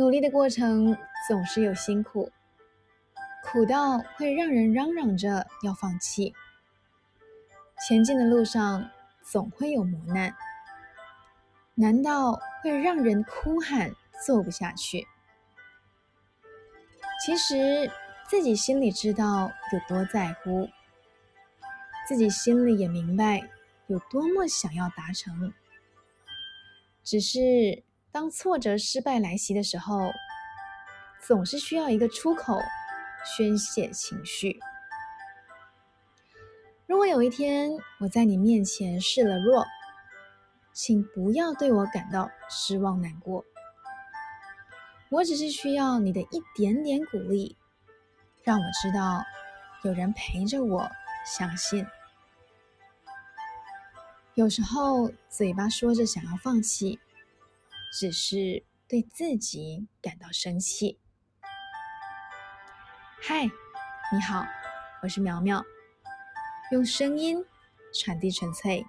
努力的过程总是有辛苦，苦到会让人嚷嚷着要放弃。前进的路上总会有磨难，难道会让人哭喊做不下去？其实自己心里知道有多在乎，自己心里也明白有多么想要达成，只是。当挫折、失败来袭的时候，总是需要一个出口宣泄情绪。如果有一天我在你面前示了弱，请不要对我感到失望难过。我只是需要你的一点点鼓励，让我知道有人陪着我，相信。有时候嘴巴说着想要放弃。只是对自己感到生气。嗨，你好，我是苗苗，用声音传递纯粹。